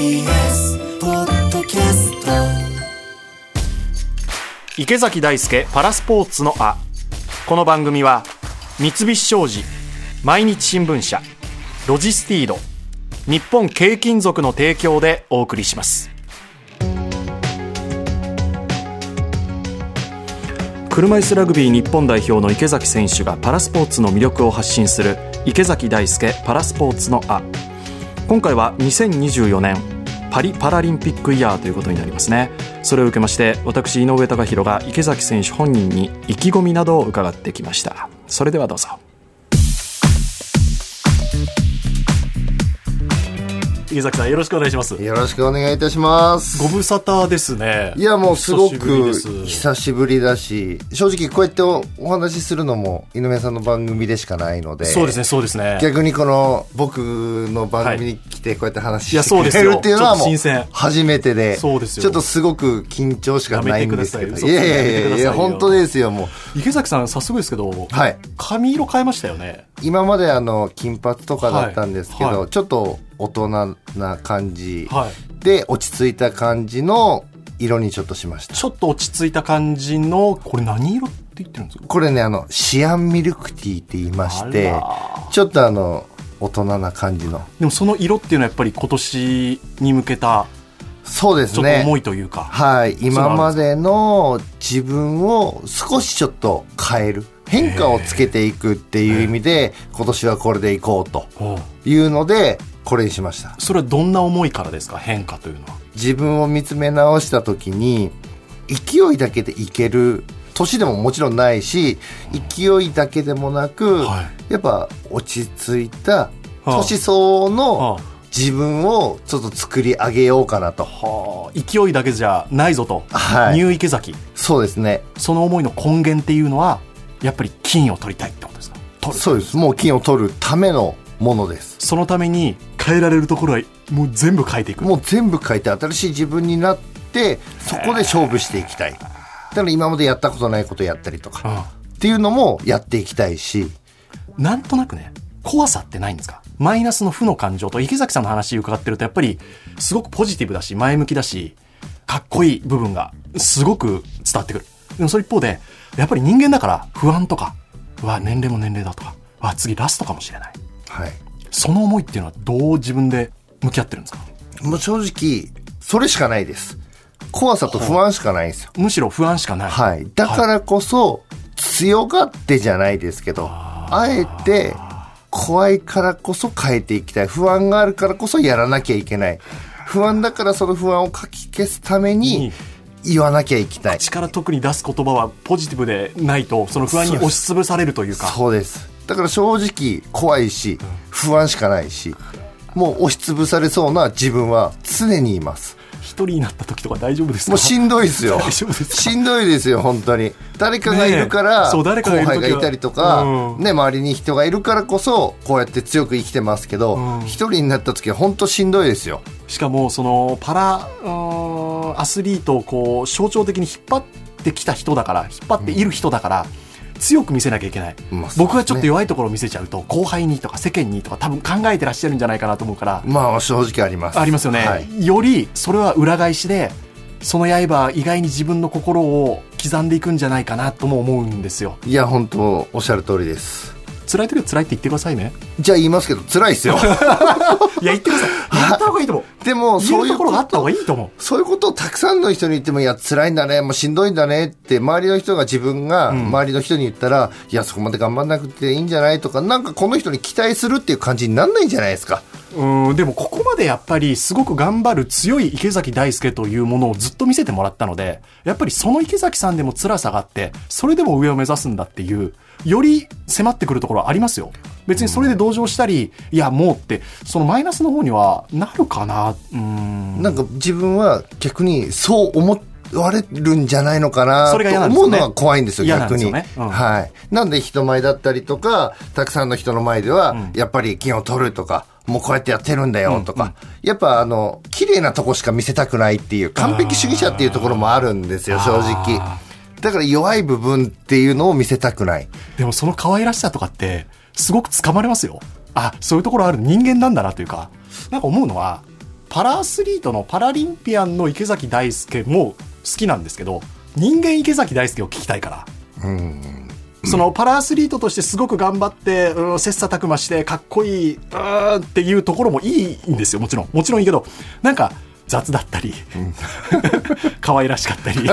TBS ポッドキャスト。池崎大輔パラスポーツのあ。この番組は三菱商事毎日新聞社ロジスティード日本軽金属の提供でお送りします。車椅子ラグビー日本代表の池崎選手がパラスポーツの魅力を発信する池崎大輔パラスポーツのあ。今回は2024年パリパラリンピックイヤーということになりますね。それを受けまして私井上貴博が池崎選手本人に意気込みなどを伺ってきました。それではどうぞ。池崎さんよろしくお願いします。よろしくお願いいたします。ご無沙汰ですね。いや、もうすごく久しぶりだし、正直こうやっておお話しするのも井上さんの番組でしかないので、そうですねそうですね。逆にこの僕の番組に来てこうやって話してそうですよくれるっていうのはもうと新鮮。初めてで、そうですよちょっとすごく緊張しかないんですけど。いいやいやいやいや、本当ですよ、もう。池崎さん早速ですけど、はい。髪色変えましたよね。今まであの、金髪とかだったんですけど、はい。はい。ちょっと大人な感じはいで、落ち着いた感じの色にちょっとしました。ちょっと落ち着いた感じのこれ何色って言ってるんですか？これね、あの、シアンミルクティーって言いましてちょっとあの、大人な感じの。でもその色っていうのはやっぱり今年に向けたそうですちょっと思ね。いというか、はい。今までの自分を少しちょっと変える。変化をつけていくっていう意味で、今年はこれでいこうというので、これにしました。それはどんな思いからですか？変化というのは。自分を見つめ直した時に、勢いだけでいける年でももちろんないし、勢いだけでもなく、はい。やっぱ落ち着いたはあ。年相応のは自分をちょっと作り上げようかなと。はあ。勢いだけじゃないぞと、はい。ニュー池崎そうですね。その思いの根源っていうのはやっぱり金を取りたいってことですか？取る。そうです。もう金を取るためのものです。そのために変えられるところはもう全部変えていくもう全部変えて新しい自分になって、そこで勝負していきたい。だから今までやったことないことやったりとか、うんっていうのもやっていきたいし、なんとなくね、怖さってないんですか？マイナスの負の感情と池崎さんの話伺ってるとやっぱりすごくポジティブだし前向きだしかっこいい部分がすごく伝わってくる。でもその一方でやっぱり人間だから不安とか、うわ、年齢も年齢だとか、うわ、次ラストかもしれない。はい。その思いっていうのはどう自分で向き合ってるんですか？もう正直、それしかないです。怖さと不安しかないんですよ。むしろ不安しかない。はい。だからこそ、強がってじゃないですけど、あえて、怖いからこそ変えていきたい。不安があるからこそやらなきゃいけない。不安だからその不安をかき消すために言わなきゃいけない。力特に出す言葉はポジティブでないとその不安に押しつぶされるというか。そうです。だから正直怖いし、不安しかないし、もう押しつぶされそうな自分は常にいます。一人になった時とか大丈夫ですか？もうしんどいですよ大丈夫です。か？しんどいですよ、本当に。誰かがいるから、ねえそう誰かがいる時は後輩がいたりとか、うんね、周りに人がいるからこそ、こうやって強く生きてますけど、うん一人になった時は本当しんどいですよ。しかもそのパラアスリートをこう象徴的に引っ張ってきた人だから引っ張っている人だから、強く見せなきゃいけない、まあね僕がちょっと弱いところを見せちゃうと後輩にとか世間にとか多分考えてらっしゃるんじゃないかなと思うから、まあ、正直あります。ありますよね、はい。よりそれは裏返しでその刃は意外に自分の心を刻んでいくんじゃないかなとも思うんですよいや、本当おっしゃる通りです。辛い時は辛いって言ってくださいね。じゃあ言いますけど、辛いですよ。いや言ってください。言った方がいいと思う。でも、言そういうところがあった方がいいと思う。そういうことをたくさんの人に言っても、いや、辛いんだね、もうしんどいんだねって、周りの人が自分が、周りの人に言ったら、いや、そこまで頑張んなくていいんじゃないとか、なんかこの人に期待するっていう感じになんないんじゃないですか。うんでもここまでやっぱりすごく頑張る強い池崎大輔というものをずっと見せてもらったのでやっぱりその池崎さんでも辛さがあってそれでも上を目指すんだっていうより迫ってくるところはありますよ。別にそれで同情したり、いやもうってそのマイナスの方にはなるかな。うん。なんか自分は逆にそう思われるんじゃないのかなそれが嫌と思うのは怖いんですよ、逆に。よね。うん。はい。なんで人前だったりとか、たくさんの人の前では、やっぱり金を取るとか、もうこうやってやってるんだよとか、やっぱあの、綺麗なとこしか見せたくないっていう、完璧主義者っていうところもあるんですよ、正直。だから弱い部分っていうのを見せたくない。でもその可愛らしさとかってすごくつかまれますよ。あそういうところある。人間なんだなというか。なんか思うのはパラアスリートのパラリンピアンの池崎大輔も好きなんですけど人間池崎大輔を聞きたいから。そのパラアスリートとしてすごく頑張って、うん、切磋琢磨してかっこいい、うんっていうところもいいんですよ、もちろん。もちろんいいけど、なんか雑だったり、可愛らしかったり、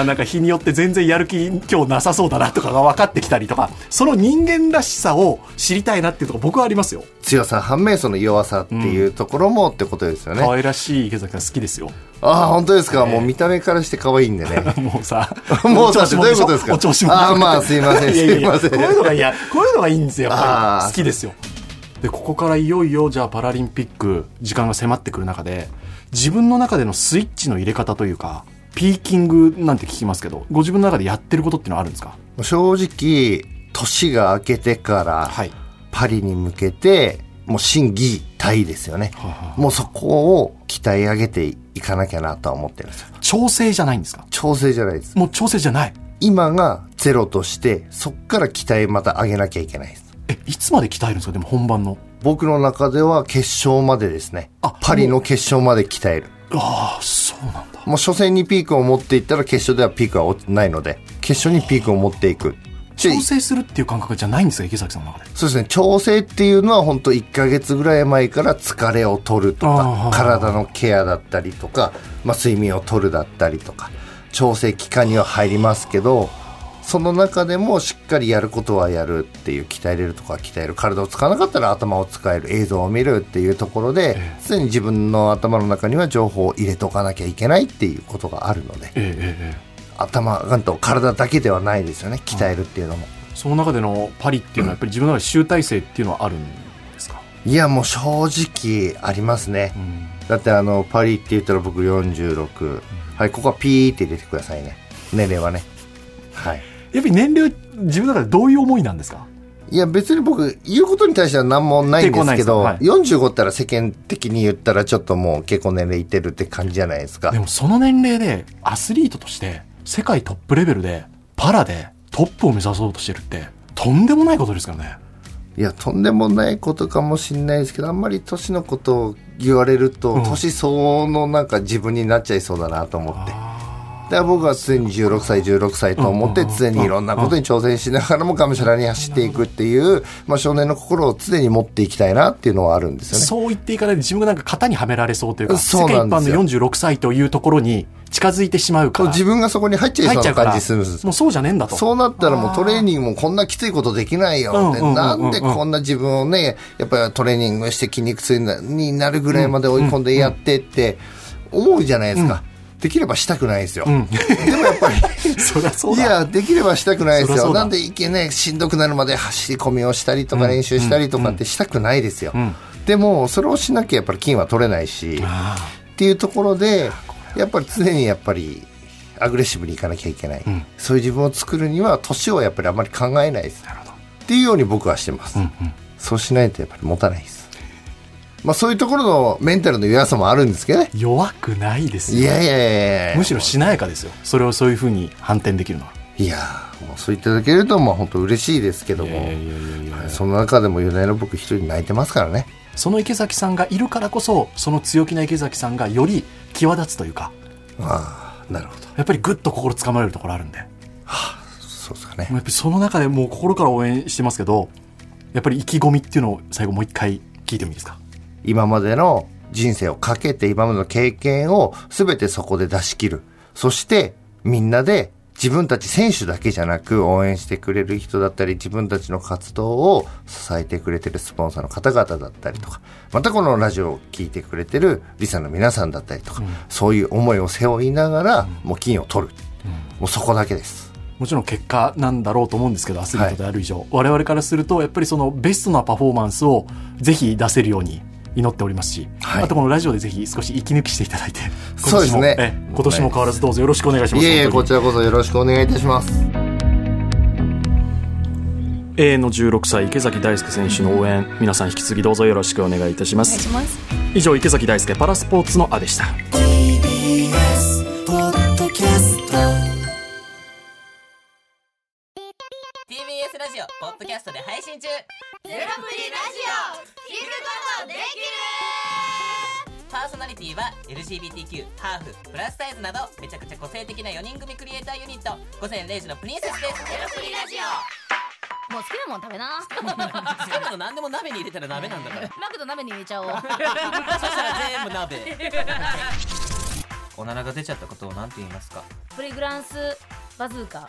あなんか日によって全然やる気今日なさそうだなとかが分かってきたりとか、その人間らしさを知りたいなっていうところ僕はありますよ。強さ反面その弱さっていうところもってことですよね。可愛らしい池崎さん好きですよ。ああ、本当ですか？もう見た目からして可愛いんでね。もうさ、もうさどういうことですか？お調子者ああ、まあすいません、すいません。こういうのがいや、こういうのがいいんですよ。好きですよ。で、ここからいよいよ、じゃあパラリンピック、時間が迫ってくる中で、自分の中でのスイッチの入れ方というか、ピーキングなんて聞きますけど、ご自分の中でやってることっていうのはあるんですか？正直、年が明けてから、はい。パリに向けて、もう心技体ですよね。はあはもうそこを鍛え上げていかなきゃなとは思ってるんですよ。調整じゃないんですか？調整じゃないです。もう調整じゃない？今がゼロとして、そっから鍛えまた上げなきゃいけないです。え、いつまで鍛えるんですか？でも本番の。僕の中では決勝までですねあ。パリの決勝まで鍛える。ああ、そうなんだ。もう初戦にピークを持っていったら決勝ではピークはないので、決勝にピークを持っていく。で調整するっていう感覚じゃないんですか池崎さんの中で？そうですね。調整っていうのは本当1ヶ月ぐらい前から疲れを取るとか、体のケアだったりとか、まあ睡眠を取るだったりとか、調整期間には入りますけど、その中でもしっかりやることはやるっていう、鍛えれるとこは鍛える。体を使わなかったら頭を使える。映像を見るっていうところで、常に自分の頭の中には情報を入れとかなきゃいけないっていうことがあるので、え。頭がんと体だけではないですよね。鍛えるっていうのも。その中でのパリっていうのはやっぱり自分の中で集大成っていうのはあるんですか、いや、もう正直ありますね。だってあの、パリって言ったら僕46。はい、ここはピーって入れてくださいね。年齢はね。はい。やっぱり年齢自分の中でどういう思いなんですか？いや、別に僕、言うことに対しては何もないんですけど、抵抗ない。です45ったら世間的に言ったらちょっともう結構年齢いってるって感じじゃないですか。で。もその年齢でアスリートとして世界トップレベルでパラでトップを目指そうとしてるってとんでもないことですからね。いや、とんでもないことかもしれないですけど、あんまり年のことを言われると、うん。年相応のなんか自分になっちゃいそうだなと思って。だから僕は常に16歳、16歳と思ってうんうんうん常にいろんなことに挑戦しながらもがむしゃらに走っていくっていう、まあ少年の心を常に持っていきたいなっていうのはあるんですよね。そう言っていかないで自分がなんか型にはめられそうというかそう世界なんですよ。一般の46歳というところに近づいてしまうから自分がそこに入っちゃいそうな感じするんですもうそうじゃねえんだと。そうなったらもうトレーニングもこんなきついことできないよって、うんうんうんうんなんでこんな自分をね、やっぱりトレーニングして筋肉痛になるぐらいまで追い込んでやってって思うじゃないですか。できればしたくないですよ。ん。でもやっぱり、いや、できればしたくないですよ。なんでいけね、しんどくなるまで走り込みをしたりとか練習したりとかってしたくないですよ。ん。でも、それをしなきゃやっぱり金は取れないし、あっていうところで、やっぱり常にやっぱり、アグレッシブにいかなきゃいけない、ん。そういう自分を作るには、年をやっぱりあまり考えないです。っていうように僕はしてます。うんうん。そうしないとやっぱり持たないです。まあそういうところのメンタルの弱さもあるんですけどね。弱くないですよ。いやいやいやいや。むしろしなやかですよ。それをそういうふうに反転できるのは。いやもうそう言っていただけるとまあ本当嬉しいですけども、その中でも夜な夜な僕一人泣いてますからね。その池崎さんがいるからこそその強気な池崎さんがより際立つというか。ああ、なるほど。やっぱりぐっと心つかまれるところあるんで。もそうですかね。う。やっぱりその中でもう心から応援してますけどやっぱり意気込みっていうのを最後もう一回聞いてもいいですか？今までの人生をかけて今までの経験を全てそこで出し切る。そしてみんなで自分たち選手だけじゃなく応援してくれる人だったり自分たちの活動を支えてくれてるスポンサーの方々だったりとか、またこのラジオを聞いてくれてるリサの皆さんだったりとか、そういう思いを背負いながらもう金を取る。もうそこだけです。もちろん結果なんだろうと思うんですけどアスリートである以上、我々からするとやっぱりそのベストなパフォーマンスをぜひ出せるように祈っておりますし、はい。あとこのラジオでぜひ少し息抜きしていただいて そうですね。今年もえ今年も変わらずどうぞよろしくお願いします。いえいえ、本当にこちらこそよろしくお願いいたします。永遠の16歳池崎大輔選手の応援皆さん引き継ぎどうぞよろしくお願いいたしまお願いすします。以上池崎大輔パラスポーツのあでした TBS ラジオポッドキャストで配信中。ゼロプリラジオ聞くことできるパーソナリティは LGBTQ ハーフプラスサイズなどめちゃくちゃ個性的な4人組クリエイターユニット。午前0時のプリンセスです。ゼロプリラジオ。もう好きなもん食べな。好きなの何でも鍋に入れたら鍋なんだから。マクド鍋に入れちゃおう。そしたら全部鍋。おならが出ちゃったことを何て言いますか？プリグランスバズーカ